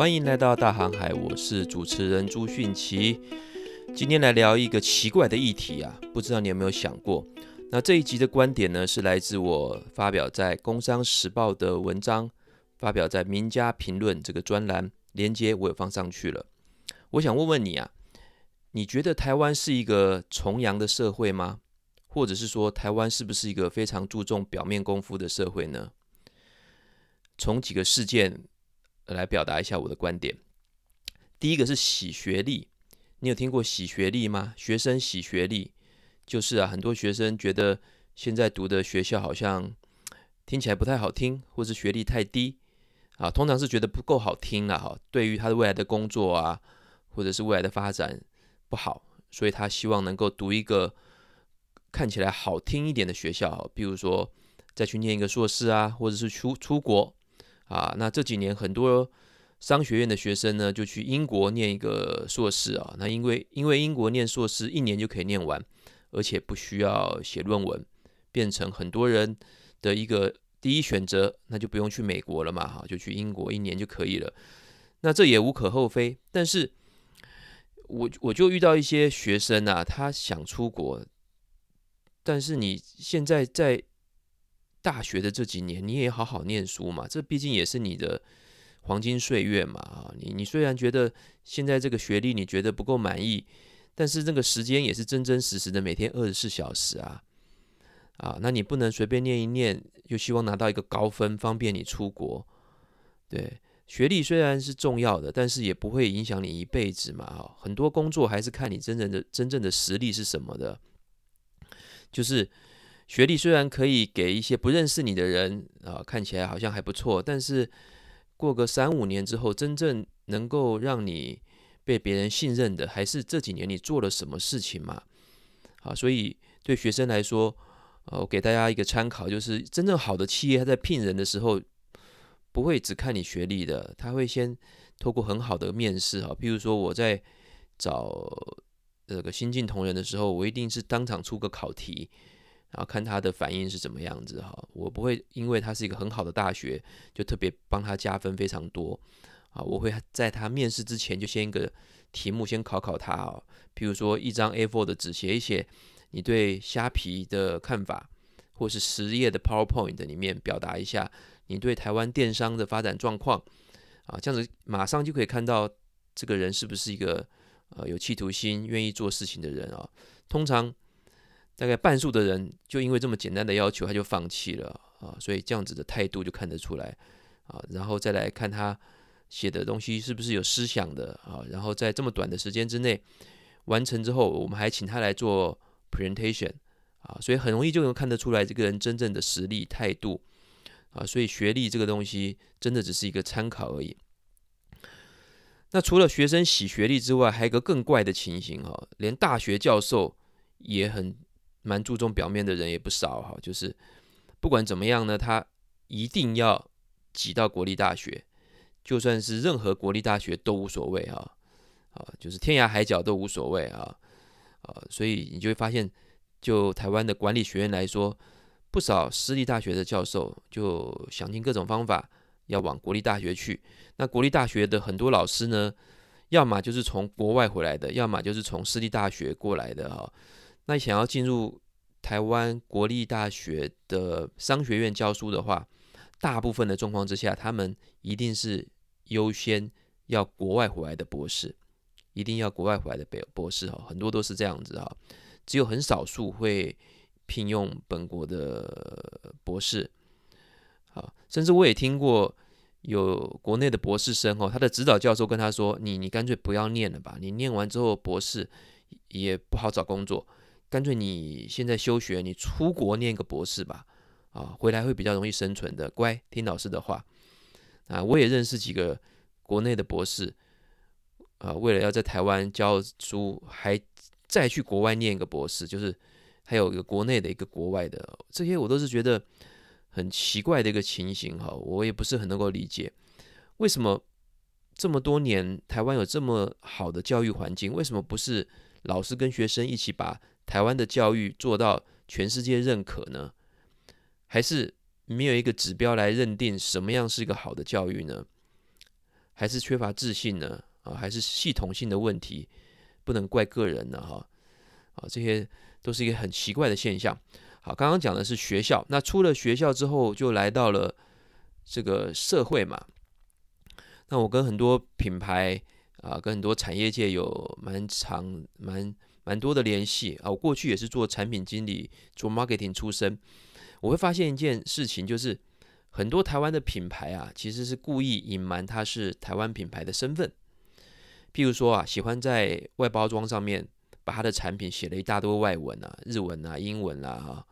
欢迎来到大航海，我是主持人朱迅奇。今天来聊一个奇怪的议题啊，不知道你有没有想过？那这一集的观点呢，是来自我发表在《工商时报》的文章，发表在《名家评论》这个专栏，连接我也放上去了。我想问问你啊，你觉得台湾是一个崇洋的社会吗？或者是说，台湾是不是一个非常注重表面功夫的社会呢？从几个事件来表达一下我的观点。第一个是洗学历，你有听过洗学历吗？学生洗学历，就是啊，很多学生觉得现在读的学校好像 听起来不太好听，或是学历太低啊，通常是觉得不够好听了哈。对于他的未来的工作啊，或者是未来的发展不好，所以他希望能够读一个。看起来好听一点的学校，比如说再去念一个硕士啊，或者是出出国啊。那这几年很多商学院的学生呢，就去英国念一个硕士啊。那因为因为英国念硕士一年就可以念完，而且不需要写论文，变成很多人的一个第一选择，那就不用去美国了嘛，哈，就去英国一年就可以了。那这也无可厚非，但是我我就遇到一些学生啊，他想出国。但是你现在在大学的这几年，你也好好念书嘛，这毕竟也是你的黄金岁月嘛啊！你你虽然觉得现在这个学历你觉得不够满意，但是这个时间也是真真实实的每天二十四小时啊啊！那你不能随便念一念，又希望拿到一个高分，方便你出国。对，学历虽然是重要的，但是也不会影响你一辈子嘛哈！很多工作还是看你真正的真正的实力是什么的。就是学历虽然可以给一些不认识你的人啊，看起来好像还不错，但是过个三五年之后，真正能够让你被别人信任的，还是这几年你做了什么事情嘛？啊，所以对学生来说，我给大家一个参考，就是真正好的企业，他在聘人的时候，不会只看你学历的，他会先透过很好的面试啊，比如说我在找。这个新进同仁的时候，我一定是当场出个考题，然后看他的反应是怎么样子哈。我不会因为他是一个很好的大学，就特别帮他加分非常多啊。我会在他面试之前就先一个题目先考考他啊，比如说一张 A4 的纸写一写你对虾皮的看法，或是十页的 PowerPoint 里面表达一下你对台湾电商的发展状况啊，这样子马上就可以看到这个人是不是一个。呃，有企图心、愿意做事情的人啊，通常大概半数的人就因为这么简单的要求，他就放弃了啊。所以这样子的态度就看得出来啊。然后再来看他写的东西是不是有思想的啊。然后在这么短的时间之内完成之后，我们还请他来做 presentation 啊，所以很容易就能看得出来这个人真正的实力、态度啊。所以学历这个东西真的只是一个参考而已。那除了学生洗学历之外，还有一个更怪的情形哈，连大学教授也很蛮注重表面的人也不少哈，就是不管怎么样呢，他一定要挤到国立大学，就算是任何国立大学都无所谓啊，啊，就是天涯海角都无所谓啊，啊，所以你就会发现，就台湾的管理学院来说，不少私立大学的教授就想尽各种方法。要往国立大学去，那国立大学的很多老师呢，要么就是从国外回来的，要么就是从私立大学过来的哈。那想要进入台湾国立大学的商学院教书的话，大部分的状况之下，他们一定是优先要国外回来的博士，一定要国外回来的博士哈，很多都是这样子哈，只有很少数会聘用本国的博士。啊，甚至我也听过有国内的博士生哦，他的指导教授跟他说：“你你干脆不要念了吧，你念完之后博士也不好找工作，干脆你现在休学，你出国念个博士吧，啊，回来会比较容易生存的，乖，听老师的话。”啊，我也认识几个国内的博士，啊，为了要在台湾教书，还再去国外念一个博士，就是还有一个国内的一个国外的，这些我都是觉得。很奇怪的一个情形哈，我也不是很能够理解，为什么这么多年台湾有这么好的教育环境，为什么不是老师跟学生一起把台湾的教育做到全世界认可呢？还是没有一个指标来认定什么样是一个好的教育呢？还是缺乏自信呢？啊，还是系统性的问题，不能怪个人呢？哈，啊，这些都是一个很奇怪的现象。好，刚刚讲的是学校，那出了学校之后，就来到了这个社会嘛。那我跟很多品牌啊，跟很多产业界有蛮长、蛮蛮多的联系啊。我过去也是做产品经理，做 marketing 出身。我会发现一件事情，就是很多台湾的品牌啊，其实是故意隐瞒它是台湾品牌的身份。譬如说啊，喜欢在外包装上面把它的产品写了一大堆外文啊，日文啊、英文啦，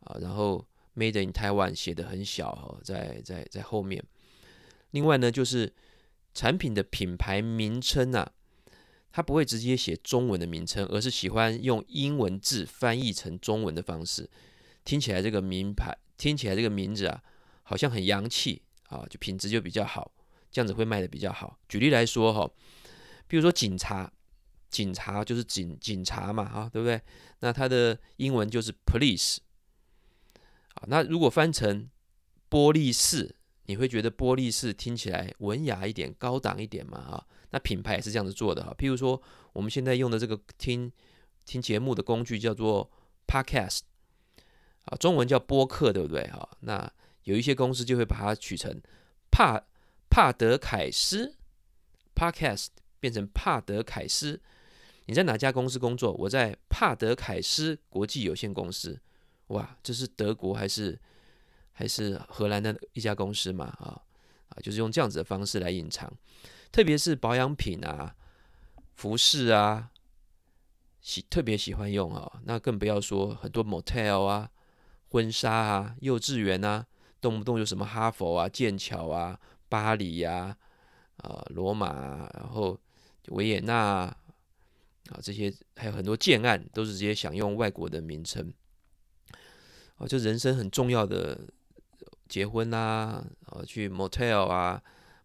啊，然后 Made in Taiwan 写得很小，在在在后面。另外呢，就是产品的品牌名称啊，他不会直接写中文的名称，而是喜欢用英文字翻译成中文的方式。听起来这个名牌，听起来这个名字啊，好像很洋气啊，就品质就比较好，这样子会卖得比较好。举例来说哈，比如说警察，警察就是警警察嘛，啊，对不对？那它的英文就是 police。啊，那如果翻成玻璃士，你会觉得玻璃士听起来文雅一点、高档一点嘛？啊，那品牌也是这样子做的哈。譬如说，我们现在用的这个听听节目的工具叫做 Podcast。啊，中文叫播客，对不对？哈，那有一些公司就会把它取成帕帕德凯斯 Podcast，变成帕德凯斯。你在哪家公司工作？我在帕德凯斯国际有限公司。哇，这是德国还是还是荷兰的一家公司嘛？啊啊，就是用这样子的方式来隐藏，特别是保养品啊、服饰啊，喜特别喜欢用啊。那更不要说很多 motel 啊。婚纱啊，幼稚园啊，动不动就什么哈佛啊、剑桥啊、巴黎呀、啊、呃、罗马啊，然后维也纳啊，这些还有很多建案都是直接想用外国的名称。哦，就人生很重要的结婚啊，啊，去 motel 啊，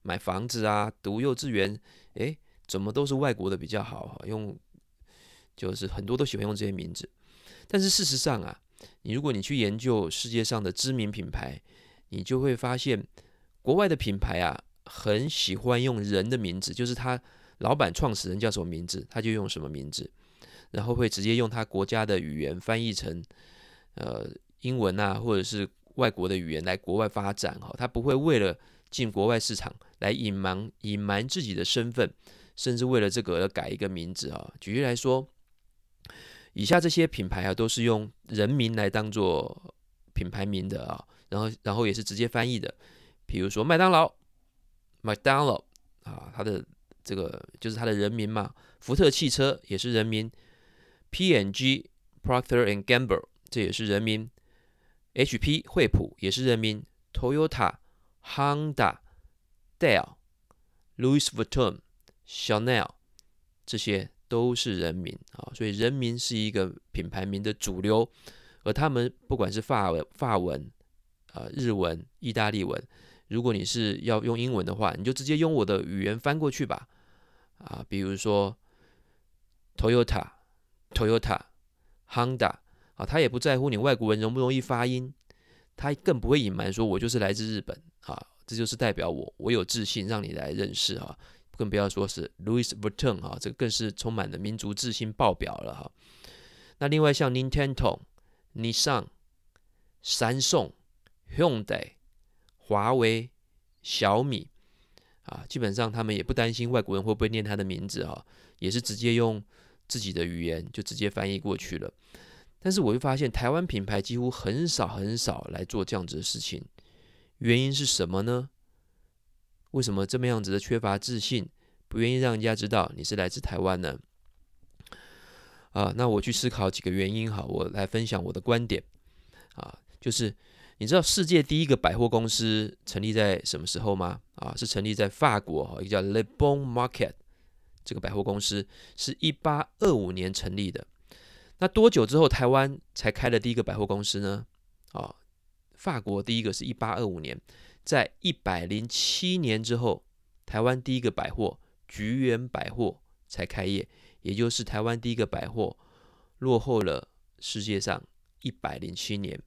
买房子啊，读幼稚园，诶，怎么都是外国的比较好？用就是很多都喜欢用这些名字，但是事实上啊。你如果你去研究世界上的知名品牌，你就会发现，国外的品牌啊，很喜欢用人的名字，就是他老板创始人叫什么名字，他就用什么名字，然后会直接用他国家的语言翻译成呃英文啊，或者是外国的语言来国外发展哈，他不会为了进国外市场来隐瞒隐瞒自己的身份，甚至为了这个而改一个名字啊。举例来说。以下这些品牌啊，都是用人名来当做品牌名的啊，然后然后也是直接翻译的，比如说麦当劳，McDonald 啊，它的这个就是它的人名嘛。福特汽车也是人名，P&G Procter and Gamble 这也是人名，HP 惠普也是人名，Toyota Honda Dell Louis Vuitton Chanel 这些。都是人名啊，所以人名是一个品牌名的主流，而他们不管是法文、法文啊、日文、意大利文，如果你是要用英文的话，你就直接用我的语言翻过去吧啊，比如说 Toyota、Toyota、Honda 啊，他也不在乎你外国人容不容易发音，他更不会隐瞒说我就是来自日本啊，这就是代表我我有自信让你来认识啊。更不要说是 Louis Vuitton 哈，这个更是充满了民族自信爆表了哈。那另外像 Nintendo、Nissan、Samsung、Hyundai、华为、小米啊，基本上他们也不担心外国人会不会念他的名字哈，也是直接用自己的语言就直接翻译过去了。但是我会发现台湾品牌几乎很少很少来做这样子的事情，原因是什么呢？为什么这么样子的缺乏自信，不愿意让人家知道你是来自台湾呢？啊，那我去思考几个原因哈，我来分享我的观点啊，就是你知道世界第一个百货公司成立在什么时候吗？啊，是成立在法国哈，一个叫 Le Bon Market 这个百货公司是一八二五年成立的。那多久之后台湾才开了第一个百货公司呢？啊，法国第一个是一八二五年。在一百零七年之后，台湾第一个百货菊园百货才开业，也就是台湾第一个百货落后了世界上一百零七年。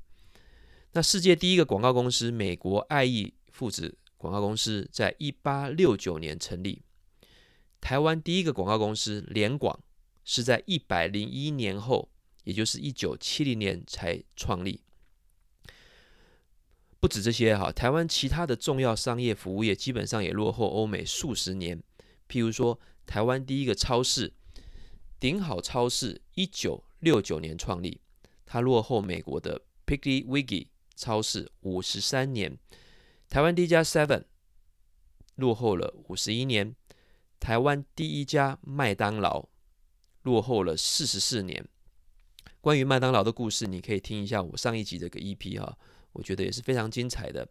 那世界第一个广告公司美国爱意父子广告公司在一八六九年成立。台湾第一个广告公司联广是在一百零一年后，也就是一九七零年才创立。不止这些哈，台湾其他的重要商业服务业基本上也落后欧美数十年。譬如说，台湾第一个超市顶好超市，一九六九年创立，它落后美国的 Piggly Wiggy 超市五十三年。台湾第一家 Seven 落后了五十一年。台湾第一家麦当劳落后了四十四年。关于麦当劳的故事，你可以听一下我上一集这个 EP 哈，我觉得也是非常精彩的。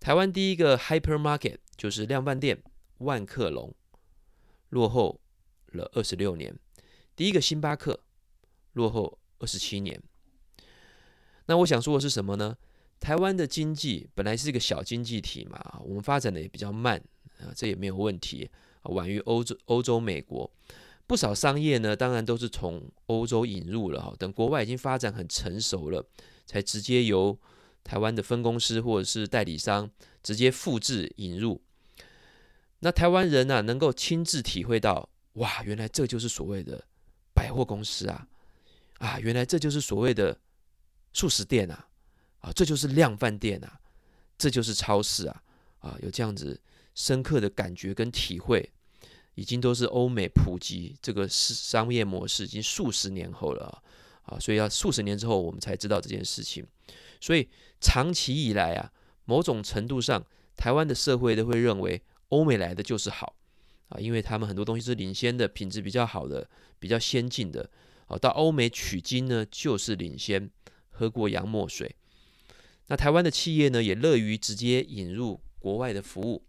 台湾第一个 Hypermarket 就是量贩店万客隆，落后了二十六年。第一个星巴克落后二十七年。那我想说的是什么呢？台湾的经济本来是一个小经济体嘛，我们发展的也比较慢啊，这也没有问题啊。晚于欧洲、欧洲、美国，不少商业呢，当然都是从欧洲引入了哈。等国外已经发展很成熟了，才直接由台湾的分公司或者是代理商直接复制引入。那台湾人呢、啊，能够亲自体会到，哇，原来这就是所谓的百货公司啊，啊，原来这就是所谓的素食店啊，啊，这就是量饭店啊，这就是超市啊，啊，有这样子。深刻的感觉跟体会，已经都是欧美普及这个商业模式已经数十年后了啊，所以要数十年之后我们才知道这件事情。所以长期以来啊，某种程度上，台湾的社会都会认为欧美来的就是好啊，因为他们很多东西是领先的，品质比较好的，比较先进的。啊，到欧美取经呢，就是领先，喝过洋墨水。那台湾的企业呢，也乐于直接引入国外的服务。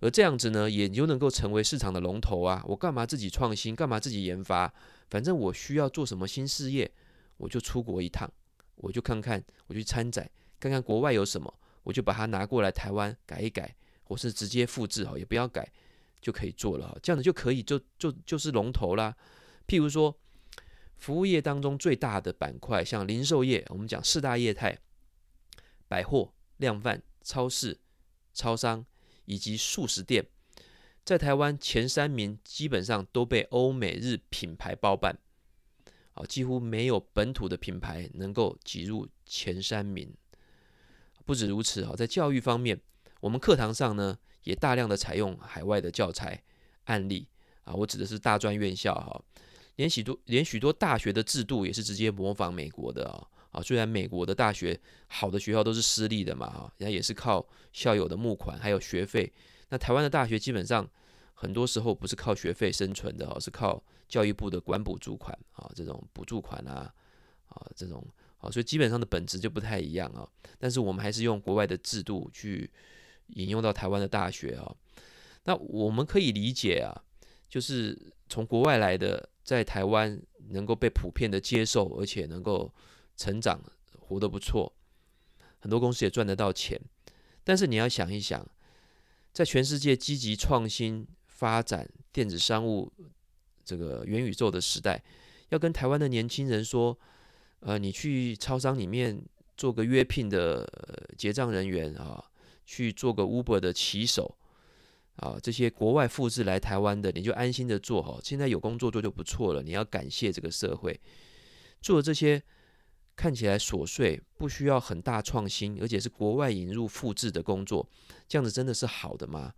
而这样子呢，也就能够成为市场的龙头啊！我干嘛自己创新？干嘛自己研发？反正我需要做什么新事业，我就出国一趟，我就看看，我去参展，看看国外有什么，我就把它拿过来台湾改一改，或是直接复制哈，也不要改就可以做了。这样子就可以就就就是龙头啦。譬如说，服务业当中最大的板块，像零售业，我们讲四大业态：百货、量贩、超市、超商。以及速食店，在台湾前三名基本上都被欧美日品牌包办，啊，几乎没有本土的品牌能够挤入前三名。不止如此啊，在教育方面，我们课堂上呢也大量的采用海外的教材案例啊，我指的是大专院校哈，连许多连许多大学的制度也是直接模仿美国的啊。啊，虽然美国的大学好的学校都是私立的嘛，哈，人家也是靠校友的募款还有学费。那台湾的大学基本上很多时候不是靠学费生存的，哦，是靠教育部的管补助款啊，这种补助款啊，啊，这种啊，所以基本上的本质就不太一样啊。但是我们还是用国外的制度去引用到台湾的大学啊。那我们可以理解啊，就是从国外来的，在台湾能够被普遍的接受，而且能够。成长活得不错，很多公司也赚得到钱。但是你要想一想，在全世界积极创新发展电子商务这个元宇宙的时代，要跟台湾的年轻人说，呃，你去超商里面做个约聘的结账人员啊，去做个 Uber 的骑手啊，这些国外复制来台湾的，你就安心的做好，现在有工作做就不错了。你要感谢这个社会做这些。看起来琐碎，不需要很大创新，而且是国外引入复制的工作，这样子真的是好的吗？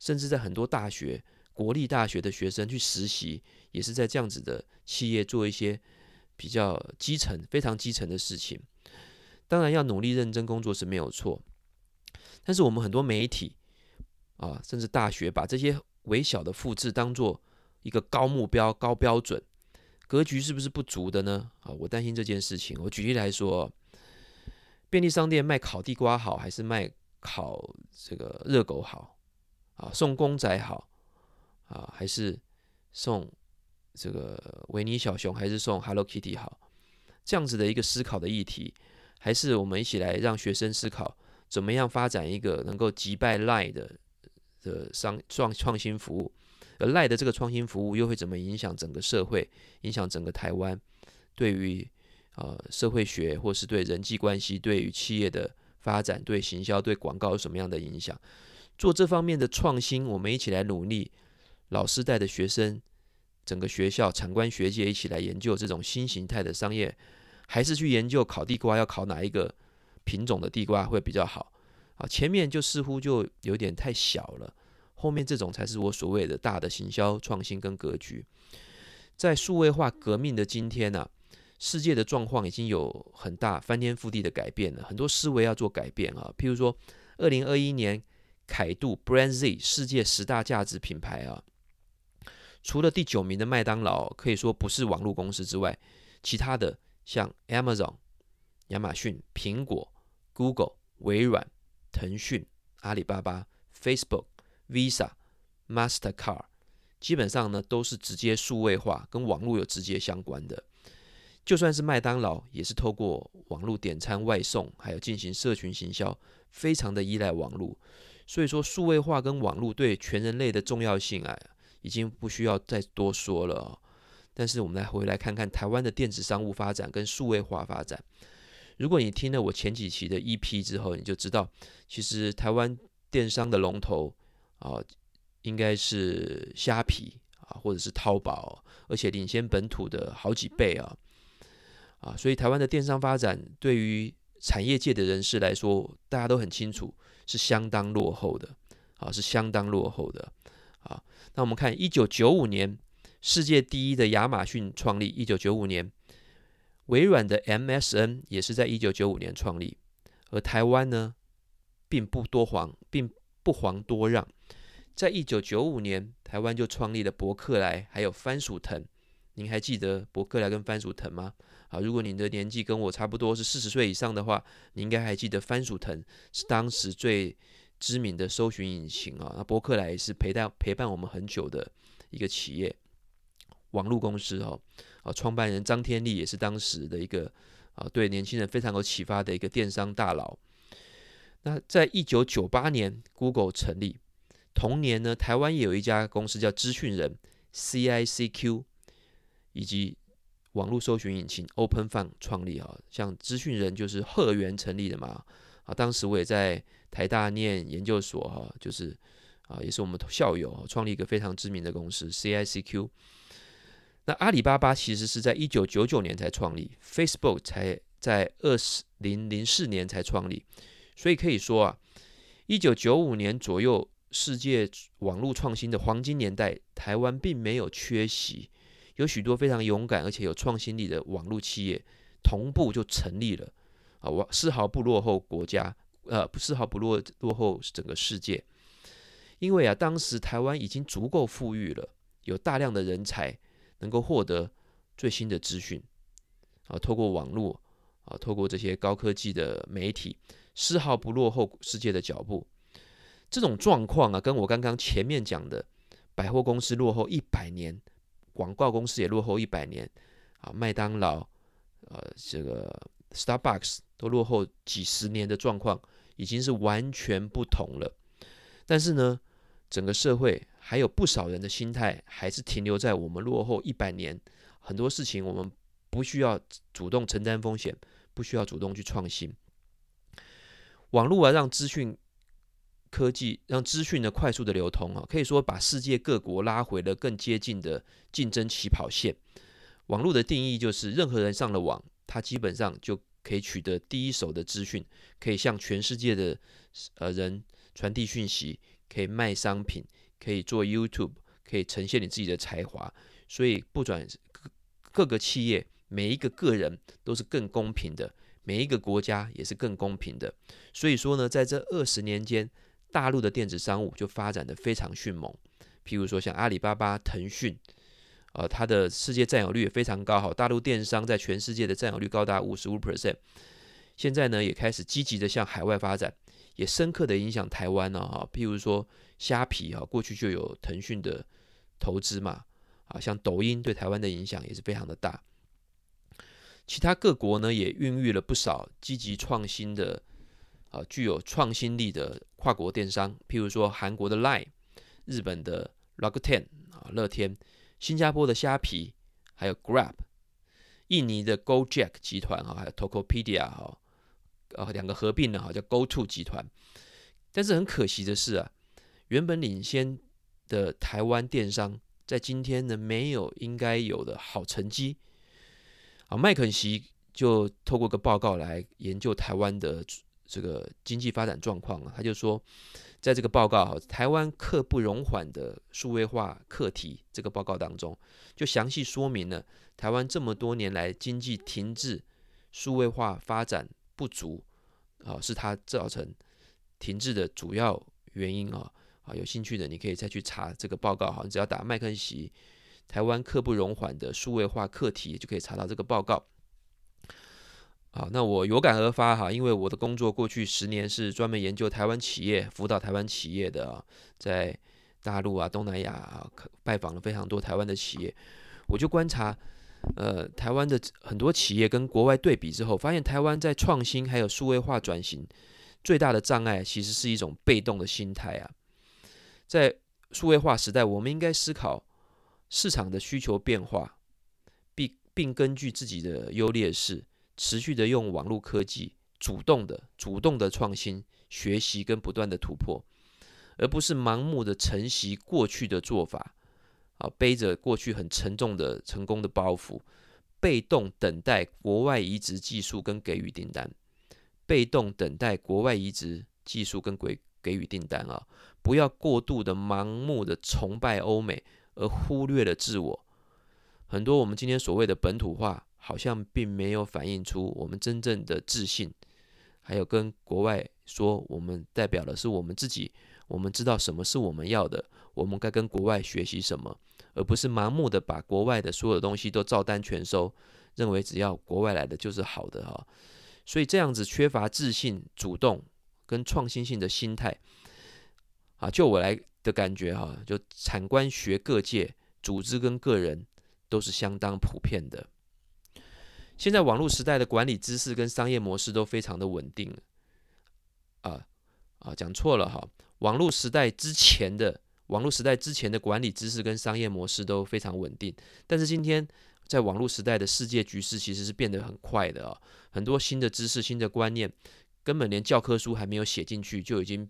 甚至在很多大学、国立大学的学生去实习，也是在这样子的企业做一些比较基层、非常基层的事情。当然要努力认真工作是没有错，但是我们很多媒体啊，甚至大学把这些微小的复制当做一个高目标、高标准。格局是不是不足的呢？啊，我担心这件事情。我举例来说，便利商店卖烤地瓜好，还是卖烤这个热狗好？啊，送公仔好啊，还是送这个维尼小熊，还是送 Hello Kitty 好？这样子的一个思考的议题，还是我们一起来让学生思考，怎么样发展一个能够击败 Lie 的的商创创新服务？而赖的这个创新服务又会怎么影响整个社会，影响整个台湾？对于呃社会学或是对人际关系、对于企业的发展、对行销、对广告有什么样的影响？做这方面的创新，我们一起来努力。老师带的学生，整个学校、产官学界一起来研究这种新形态的商业，还是去研究烤地瓜要烤哪一个品种的地瓜会比较好？啊，前面就似乎就有点太小了，后面这种才是我所谓的大的行销创新跟格局。在数位化革命的今天呢、世界的状况已经有很大翻天覆地的改变了，很多思维要做改变啊。譬如说，二零二一年凯度 Brand Z 世界十大价值品牌啊。除了第九名的麦当劳可以说不是网络公司之外，其他的像 Amazon、亚马逊、苹果、Google、微软、腾讯、阿里巴巴、Facebook、Visa、Mastercard，基本上呢都是直接数位化，跟网络有直接相关的。就算是麦当劳，也是透过网络点餐、外送，还有进行社群行销，非常的依赖网络。所以说，数位化跟网络对全人类的重要性啊。已经不需要再多说了，但是我们来回来看看台湾的电子商务发展跟数位化发展。如果你听了我前几期的 EP 之后，你就知道，其实台湾电商的龙头啊，应该是虾皮啊，或者是淘宝，而且领先本土的好几倍啊啊，所以台湾的电商发展对于产业界的人士来说，大家都很清楚，是相当落后的啊，是相当落后的。啊，那我们看一九九五年，世界第一的亚马逊创立。一九九五年，微软的 MSN 也是在一九九五年创立。而台湾呢，并不多黄，并不遑多让，在一九九五年，台湾就创立了博客来，还有番薯藤。您还记得博客来跟番薯藤吗？啊，如果您的年纪跟我差不多是四十岁以上的话，你应该还记得番薯藤是当时最。知名的搜寻引擎啊，那博客来是陪伴陪伴我们很久的一个企业，网络公司哦，啊，创办人张天立也是当时的一个啊，对年轻人非常有启发的一个电商大佬。那在一九九八年，Google 成立，同年呢，台湾也有一家公司叫资讯人 （CICQ），以及网络搜寻引擎 OpenFun 创立啊，像资讯人就是贺元成立的嘛。啊，当时我也在台大念研究所哈，就是啊，也是我们校友创立一个非常知名的公司 CICQ。那阿里巴巴其实是在一九九九年才创立，Facebook 才在二零零四年才创立，所以可以说啊，一九九五年左右世界网络创新的黄金年代，台湾并没有缺席，有许多非常勇敢而且有创新力的网络企业同步就成立了。啊，我丝毫不落后国家，呃，丝毫不落落后整个世界，因为啊，当时台湾已经足够富裕了，有大量的人才能够获得最新的资讯，啊，透过网络，啊，透过这些高科技的媒体，丝毫不落后世界的脚步。这种状况啊，跟我刚刚前面讲的百货公司落后一百年，广告公司也落后一百年，啊，麦当劳，呃，这个 Starbucks。都落后几十年的状况已经是完全不同了，但是呢，整个社会还有不少人的心态还是停留在我们落后一百年，很多事情我们不需要主动承担风险，不需要主动去创新。网络啊，让资讯科技让资讯的快速的流通啊，可以说把世界各国拉回了更接近的竞争起跑线。网络的定义就是任何人上了网，他基本上就可以取得第一手的资讯，可以向全世界的呃人传递讯息，可以卖商品，可以做 YouTube，可以呈现你自己的才华。所以不转各各个企业，每一个个人都是更公平的，每一个国家也是更公平的。所以说呢，在这二十年间，大陆的电子商务就发展得非常迅猛。譬如说像阿里巴巴、腾讯。呃，它的世界占有率也非常高，哈，大陆电商在全世界的占有率高达五十五 percent。现在呢，也开始积极的向海外发展，也深刻的影响台湾了，哈。譬如说虾皮，哈，过去就有腾讯的投资嘛，啊，像抖音对台湾的影响也是非常的大。其他各国呢，也孕育了不少积极创新的，啊，具有创新力的跨国电商，譬如说韩国的 Line，日本的 Rakuten 啊，乐天。新加坡的虾皮，还有 Grab，印尼的 GoJack 集团啊，还有 Tokopedia 哈，呃两个合并了哈，叫 GoTo 集团。但是很可惜的是啊，原本领先的台湾电商，在今天呢没有应该有的好成绩。啊，麦肯锡就透过个报告来研究台湾的这个经济发展状况啊，他就说，在这个报告，台湾刻不容缓的数位化课题这个报告当中，就详细说明了台湾这么多年来经济停滞、数位化发展不足啊，是它造成停滞的主要原因啊。啊，有兴趣的你可以再去查这个报告哈，你只要打麦肯锡。台湾刻不容缓的数位化课题，就可以查到这个报告。好，那我有感而发哈，因为我的工作过去十年是专门研究台湾企业、辅导台湾企业的，在大陆啊、东南亚啊，拜访了非常多台湾的企业，我就观察，呃，台湾的很多企业跟国外对比之后，发现台湾在创新还有数位化转型最大的障碍，其实是一种被动的心态啊。在数位化时代，我们应该思考。市场的需求变化，并并根据自己的优劣势，持续的用网络科技，主动的、主动的创新、学习跟不断的突破，而不是盲目的承袭过去的做法，啊，背着过去很沉重的成功的包袱，被动等待国外移植技术跟给予订单，被动等待国外移植技术跟给给予订单啊，不要过度的盲目的崇拜欧美。而忽略了自我，很多我们今天所谓的本土化，好像并没有反映出我们真正的自信，还有跟国外说，我们代表的是我们自己，我们知道什么是我们要的，我们该跟国外学习什么，而不是盲目的把国外的所有东西都照单全收，认为只要国外来的就是好的哈。所以这样子缺乏自信、主动跟创新性的心态，啊，就我来。的感觉哈，就产官学各界组织跟个人都是相当普遍的。现在网络时代的管理知识跟商业模式都非常的稳定啊啊，讲错了哈，网络时代之前的网络时代之前的管理知识跟商业模式都非常稳定，但是今天在网络时代的世界局势其实是变得很快的啊，很多新的知识、新的观念根本连教科书还没有写进去，就已经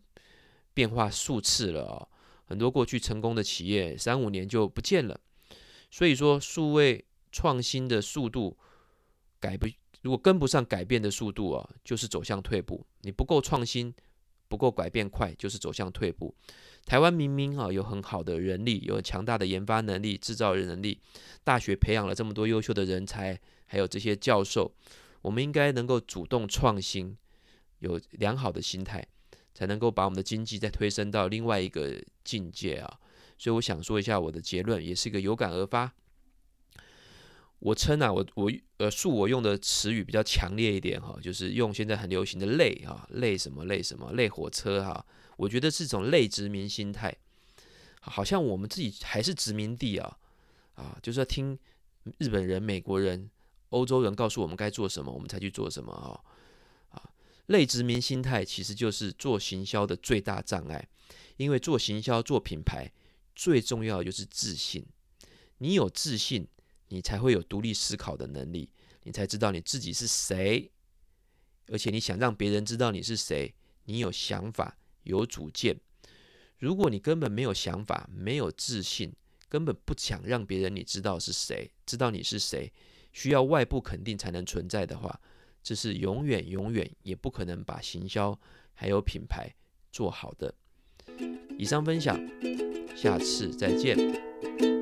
变化数次了啊。很多过去成功的企业，三五年就不见了。所以说，数位创新的速度改不，如果跟不上改变的速度啊，就是走向退步。你不够创新，不够改变快，就是走向退步。台湾明明啊有很好的人力，有强大的研发能力、制造能力，大学培养了这么多优秀的人才，还有这些教授，我们应该能够主动创新，有良好的心态。才能够把我们的经济再推升到另外一个境界啊！所以我想说一下我的结论，也是一个有感而发。我称啊，我我呃，恕我用的词语比较强烈一点哈，就是用现在很流行的“类”啊，“类”什么“类”什么“类火车”哈，我觉得是种类殖民心态，好像我们自己还是殖民地啊啊，就是要听日本人、美国人、欧洲人告诉我们该做什么，我们才去做什么啊。类殖民心态其实就是做行销的最大障碍，因为做行销、做品牌最重要的就是自信。你有自信，你才会有独立思考的能力，你才知道你自己是谁，而且你想让别人知道你是谁，你有想法、有主见。如果你根本没有想法、没有自信，根本不想让别人你知道是谁，知道你是谁，需要外部肯定才能存在的话。这是永远、永远也不可能把行销还有品牌做好的。以上分享，下次再见。